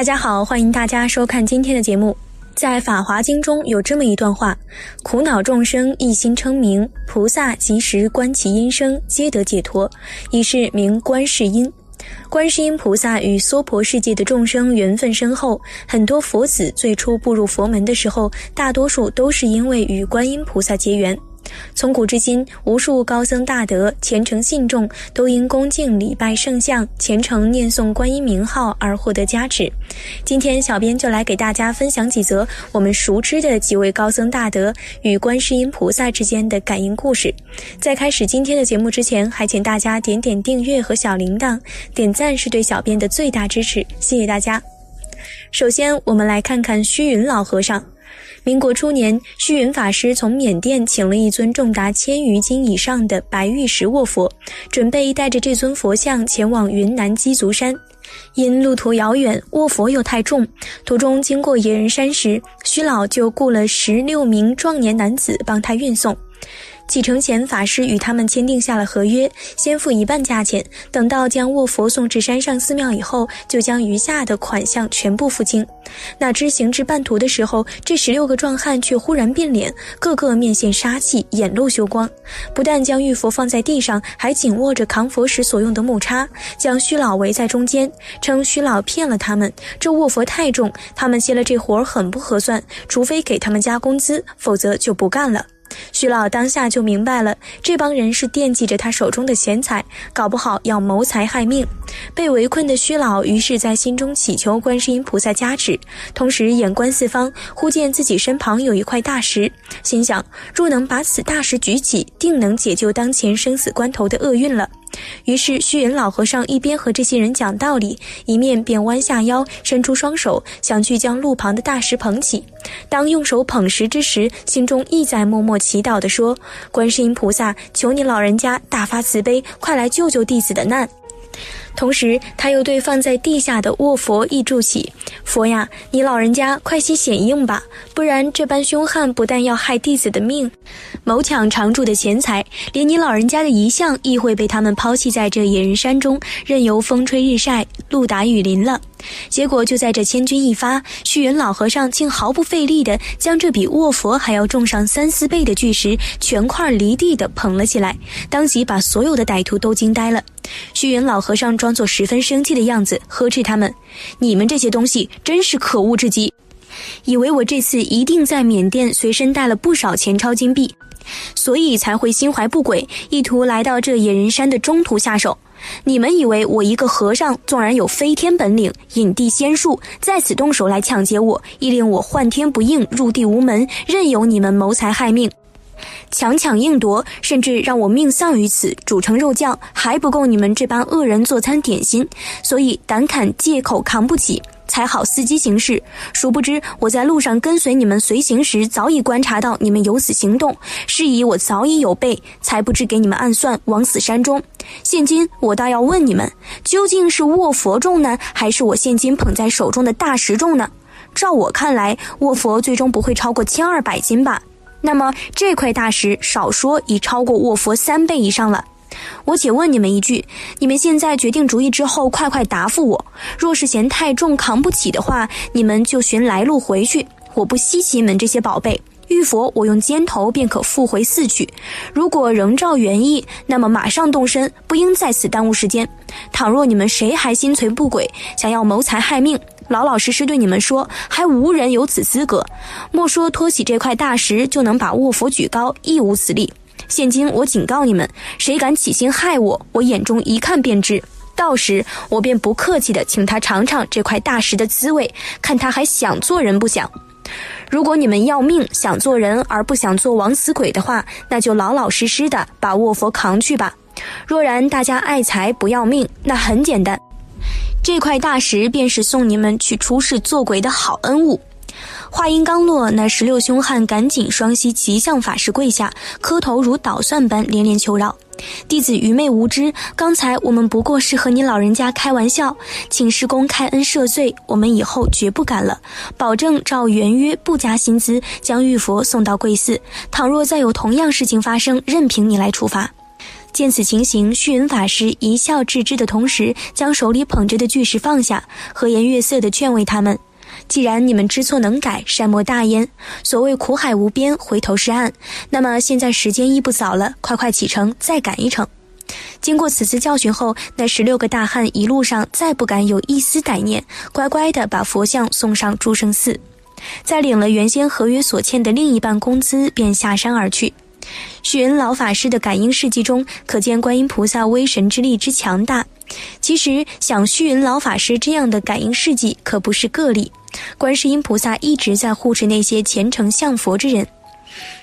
大家好，欢迎大家收看今天的节目。在《法华经》中有这么一段话：苦恼众生一心称名，菩萨及时观其音声，皆得解脱，以是名观世音。观世音菩萨与娑婆世界的众生缘分深厚，很多佛子最初步入佛门的时候，大多数都是因为与观音菩萨结缘。从古至今，无数高僧大德、虔诚信众都因恭敬礼拜圣像、虔诚念诵观音名号而获得加持。今天，小编就来给大家分享几则我们熟知的几位高僧大德与观世音菩萨之间的感应故事。在开始今天的节目之前，还请大家点点订阅和小铃铛，点赞是对小编的最大支持，谢谢大家。首先，我们来看看虚云老和尚。民国初年，虚云法师从缅甸请了一尊重达千余斤以上的白玉石卧佛，准备带着这尊佛像前往云南鸡足山。因路途遥远，卧佛又太重，途中经过野人山时，虚老就雇了十六名壮年男子帮他运送。启程前，法师与他们签订下了合约，先付一半价钱，等到将卧佛送至山上寺庙以后，就将余下的款项全部付清。哪知行至半途的时候，这十六个壮汉却忽然变脸，个个面现杀气，眼露凶光，不但将玉佛放在地上，还紧握着扛佛时所用的木叉，将虚老围在中间，称虚老骗了他们，这卧佛太重，他们接了这活很不合算，除非给他们加工资，否则就不干了。徐老当下就明白了，这帮人是惦记着他手中的钱财，搞不好要谋财害命。被围困的徐老于是在心中祈求观世音菩萨加持，同时眼观四方，忽见自己身旁有一块大石，心想：若能把此大石举起，定能解救当前生死关头的厄运了。于是，虚云老和尚一边和这些人讲道理，一面便弯下腰，伸出双手，想去将路旁的大石捧起。当用手捧石之时，心中亦在默默祈祷的说：“观世音菩萨，求你老人家大发慈悲，快来救救弟子的难。”同时，他又对放在地下的卧佛一柱起：“佛呀，你老人家快些显应吧，不然这般凶悍不但要害弟子的命，谋抢常住的钱财，连你老人家的遗像亦会被他们抛弃在这野人山中，任由风吹日晒、露打雨淋了。”结果就在这千钧一发，虚云老和尚竟毫不费力地将这比卧佛还要重上三四倍的巨石全块离地地捧了起来，当即把所有的歹徒都惊呆了。虚云老和尚装作十分生气的样子，呵斥他们：“你们这些东西真是可恶至极！以为我这次一定在缅甸随身带了不少钱钞金币，所以才会心怀不轨，意图来到这野人山的中途下手。你们以为我一个和尚，纵然有飞天本领、引地仙术，在此动手来抢劫我，亦令我幻天不应、入地无门，任由你们谋财害命？”强抢硬夺，甚至让我命丧于此，煮成肉酱，还不够你们这帮恶人做餐点心。所以胆敢借口扛不起，才好伺机行事。殊不知我在路上跟随你们随行时，早已观察到你们有此行动，是以我早已有备，才不知给你们暗算，枉死山中。现今我倒要问你们，究竟是卧佛重呢，还是我现今捧在手中的大石重呢？照我看来，卧佛最终不会超过千二百斤吧。那么这块大石少说已超过卧佛三倍以上了。我且问你们一句：你们现在决定主意之后，快快答复我。若是嫌太重扛不起的话，你们就寻来路回去。我不稀奇你们这些宝贝。玉佛我用肩头便可复回寺去。如果仍照原意，那么马上动身，不应在此耽误时间。倘若你们谁还心存不轨，想要谋财害命，老老实实对你们说，还无人有此资格。莫说托起这块大石就能把卧佛举高，亦无此力。现今我警告你们，谁敢起心害我，我眼中一看便知。到时我便不客气的请他尝尝这块大石的滋味，看他还想做人不想。如果你们要命，想做人而不想做枉死鬼的话，那就老老实实的把卧佛扛去吧。若然大家爱财不要命，那很简单。这块大石便是送你们去出世做鬼的好恩物。话音刚落，那十六凶悍赶紧双膝齐向法师跪下，磕头如捣蒜般连连求饶：“弟子愚昧无知，刚才我们不过是和你老人家开玩笑，请师公开恩赦罪，我们以后绝不敢了，保证照原约不加薪资将玉佛送到贵寺。倘若再有同样事情发生，任凭你来处罚。”见此情形，虚云法师一笑置之的同时，将手里捧着的巨石放下，和颜悦色地劝慰他们：“既然你们知错能改，善莫大焉。所谓苦海无边，回头是岸。那么现在时间亦不早了，快快启程，再赶一程。”经过此次教训后，那十六个大汉一路上再不敢有一丝歹念，乖乖地把佛像送上诸圣寺，在领了原先合约所欠的另一半工资，便下山而去。虚云老法师的感应事迹中，可见观音菩萨威神之力之强大。其实，像虚云老法师这样的感应事迹可不是个例，观世音菩萨一直在护持那些虔诚向佛之人。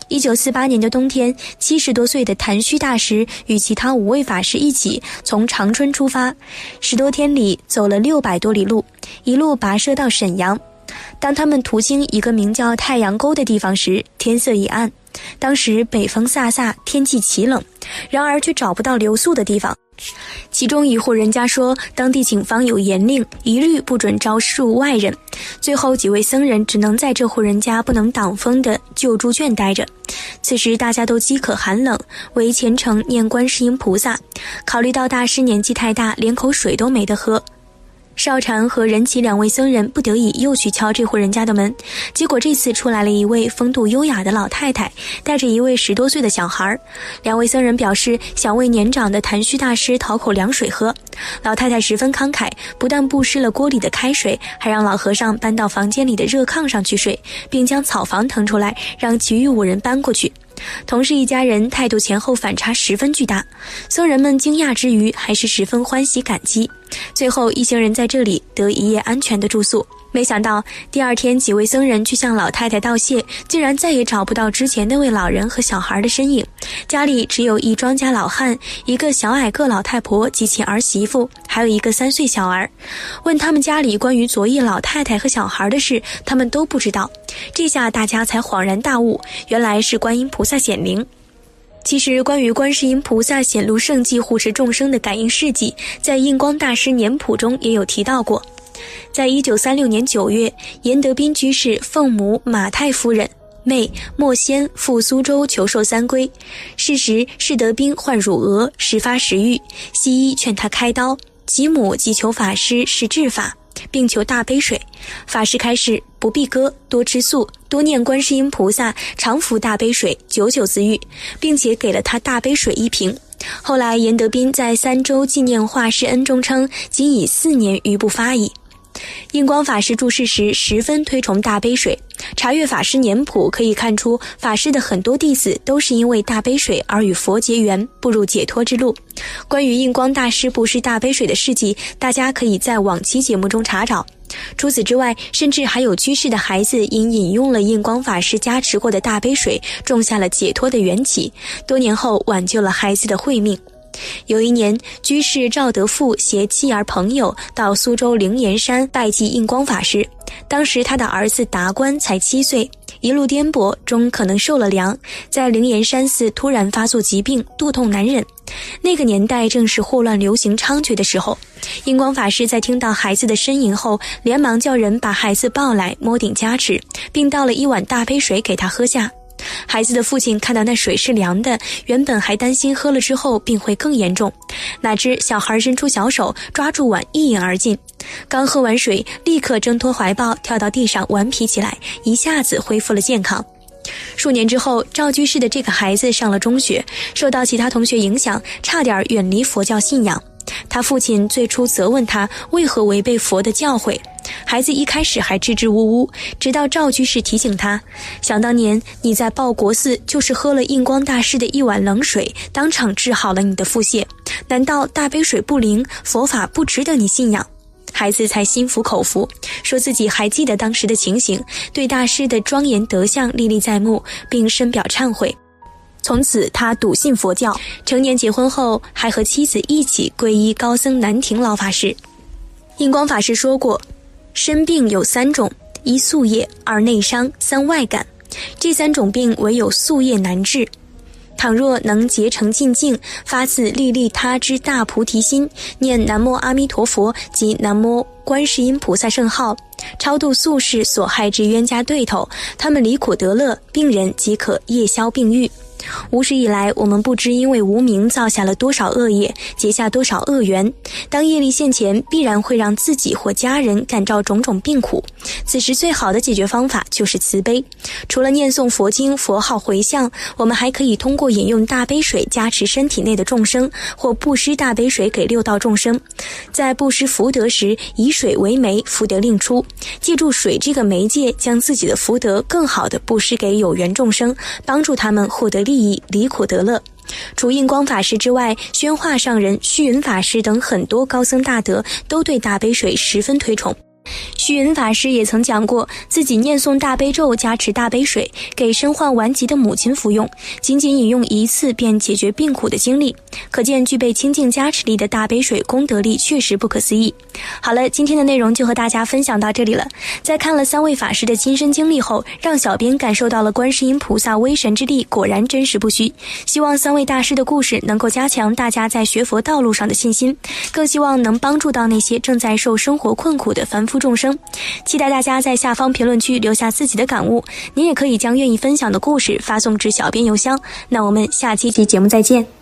一九四八年的冬天，七十多岁的谭虚大师与其他五位法师一起从长春出发，十多天里走了六百多里路，一路跋涉到沈阳。当他们途经一个名叫太阳沟的地方时，天色已暗。当时北风飒飒，天气奇冷，然而却找不到留宿的地方。其中一户人家说，当地警方有严令，一律不准招数外人。最后几位僧人只能在这户人家不能挡风的旧猪圈待着。此时大家都饥渴寒冷，唯虔诚念观世音菩萨。考虑到大师年纪太大，连口水都没得喝。少禅和仁启两位僧人不得已又去敲这户人家的门，结果这次出来了一位风度优雅的老太太，带着一位十多岁的小孩。两位僧人表示想为年长的谭虚大师讨口凉水喝，老太太十分慷慨，不但布施了锅里的开水，还让老和尚搬到房间里的热炕上去睡，并将草房腾出来，让其余五人搬过去。同事一家人，态度前后反差十分巨大。僧人们惊讶之余，还是十分欢喜感激。最后，一行人在这里得一夜安全的住宿。没想到第二天，几位僧人去向老太太道谢，竟然再也找不到之前那位老人和小孩的身影。家里只有一庄稼老汉、一个小矮个老太婆及其儿媳妇，还有一个三岁小儿。问他们家里关于昨夜老太太和小孩的事，他们都不知道。这下大家才恍然大悟，原来是观音菩萨显灵。其实，关于观世音菩萨显露圣迹护持众生的感应事迹，在印光大师年谱中也有提到过。在一九三六年九月，严德斌居士奉母马太夫人、妹莫仙赴苏州求寿三归。事时，是德斌患乳蛾，时发食欲，西医劝他开刀，其母即求法师施治法，并求大杯水。法师开示不必割，多吃素，多念观世音菩萨，常服大杯水，久久自愈，并且给了他大杯水一瓶。后来，严德斌在三周纪念化师恩中称，仅以四年余不发矣。印光法师注释时十分推崇大杯水，查阅法师年谱可以看出，法师的很多弟子都是因为大杯水而与佛结缘，步入解脱之路。关于印光大师布施大杯水的事迹，大家可以在往期节目中查找。除此之外，甚至还有居士的孩子因饮用了印光法师加持过的大杯水，种下了解脱的缘起，多年后挽救了孩子的慧命。有一年，居士赵德富携妻儿朋友到苏州灵岩山拜祭印光法师。当时他的儿子达观才七岁，一路颠簸中可能受了凉，在灵岩山寺突然发作疾病，肚痛难忍。那个年代正是霍乱流行猖獗的时候，印光法师在听到孩子的呻吟后，连忙叫人把孩子抱来摸顶加持，并倒了一碗大杯水给他喝下。孩子的父亲看到那水是凉的，原本还担心喝了之后病会更严重，哪知小孩伸出小手抓住碗一饮而尽，刚喝完水，立刻挣脱怀抱，跳到地上顽皮起来，一下子恢复了健康。数年之后，赵居士的这个孩子上了中学，受到其他同学影响，差点远离佛教信仰。他父亲最初责问他为何违背佛的教诲。孩子一开始还支支吾吾，直到赵居士提醒他：“想当年你在报国寺，就是喝了印光大师的一碗冷水，当场治好了你的腹泻。难道大杯水不灵，佛法不值得你信仰？”孩子才心服口服，说自己还记得当时的情形，对大师的庄严德相历历在目，并深表忏悔。从此，他笃信佛教。成年结婚后，还和妻子一起皈依高僧南亭老法师。印光法师说过。身病有三种：一宿业，二内伤，三外感。这三种病唯有宿业难治。倘若能竭诚尽静，发自利利他之大菩提心，念南无阿弥陀佛及南无观世音菩萨圣号，超度宿世所害之冤家对头，他们离苦得乐，病人即可夜消病愈。无始以来，我们不知因为无名造下了多少恶业，结下多少恶缘。当业力现前，必然会让自己或家人感召种种病苦。此时最好的解决方法就是慈悲。除了念诵佛经、佛号回向，我们还可以通过饮用大杯水加持身体内的众生，或布施大杯水给六道众生。在布施福德时，以水为媒，福德令出。借助水这个媒介，将自己的福德更好的布施给有缘众生，帮助他们获得利以，离苦得乐。除印光法师之外，宣化上人、虚云法师等很多高僧大德都对大悲水十分推崇。虚云法师也曾讲过，自己念诵大悲咒，加持大悲水，给身患顽疾的母亲服用，仅仅饮用一次便解决病苦的经历，可见具备清净加持力的大悲水功德力确实不可思议。好了，今天的内容就和大家分享到这里了。在看了三位法师的亲身经历后，让小编感受到了观世音菩萨威神之力，果然真实不虚。希望三位大师的故事能够加强大家在学佛道路上的信心，更希望能帮助到那些正在受生活困苦的凡夫众生期待大家在下方评论区留下自己的感悟，您也可以将愿意分享的故事发送至小编邮箱。那我们下期节目再见。